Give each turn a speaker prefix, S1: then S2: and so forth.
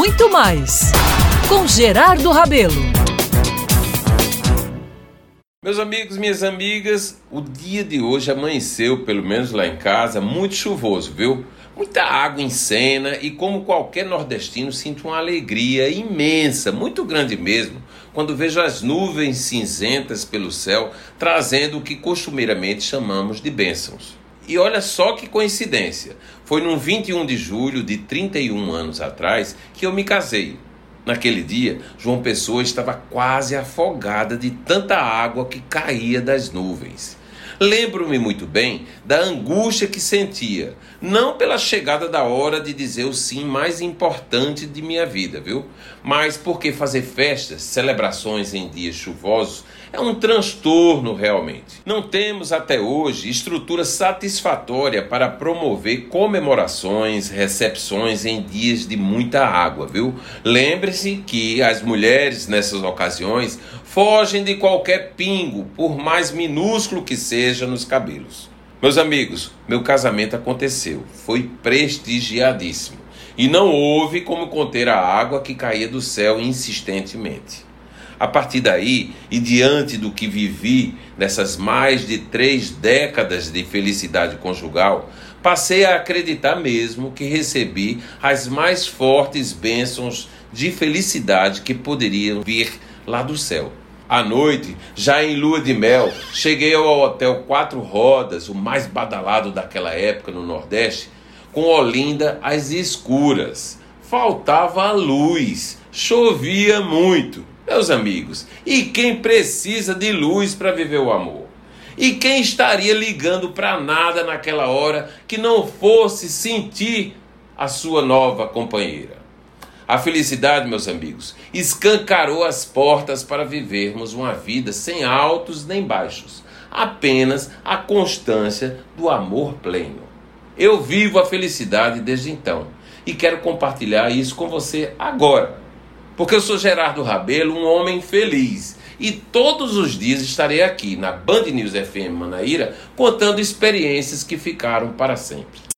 S1: muito mais com Gerardo Rabelo.
S2: Meus amigos, minhas amigas, o dia de hoje amanheceu, pelo menos lá em casa, muito chuvoso, viu? Muita água em cena e, como qualquer nordestino, sinto uma alegria imensa, muito grande mesmo, quando vejo as nuvens cinzentas pelo céu trazendo o que costumeiramente chamamos de bênçãos. E olha só que coincidência, foi no 21 de julho de 31 anos atrás que eu me casei. Naquele dia, João Pessoa estava quase afogada de tanta água que caía das nuvens. Lembro-me muito bem da angústia que sentia, não pela chegada da hora de dizer o sim mais importante de minha vida, viu? Mas porque fazer festas, celebrações em dias chuvosos é um transtorno realmente. Não temos até hoje estrutura satisfatória para promover comemorações, recepções em dias de muita água, viu? Lembre-se que as mulheres nessas ocasiões fogem de qualquer pingo, por mais minúsculo que seja nos cabelos. Meus amigos, meu casamento aconteceu, foi prestigiadíssimo e não houve como conter a água que caía do céu insistentemente. A partir daí, e diante do que vivi nessas mais de três décadas de felicidade conjugal, passei a acreditar mesmo que recebi as mais fortes bênçãos de felicidade que poderiam vir lá do céu. À noite, já em lua de mel, cheguei ao hotel Quatro Rodas, o mais badalado daquela época no Nordeste, com Olinda às escuras. Faltava luz, chovia muito. Meus amigos, e quem precisa de luz para viver o amor? E quem estaria ligando para nada naquela hora que não fosse sentir a sua nova companheira? A felicidade, meus amigos, escancarou as portas para vivermos uma vida sem altos nem baixos, apenas a constância do amor pleno. Eu vivo a felicidade desde então e quero compartilhar isso com você agora. Porque eu sou Gerardo Rabelo, um homem feliz. E todos os dias estarei aqui na Band News FM Manaíra contando experiências que ficaram para sempre.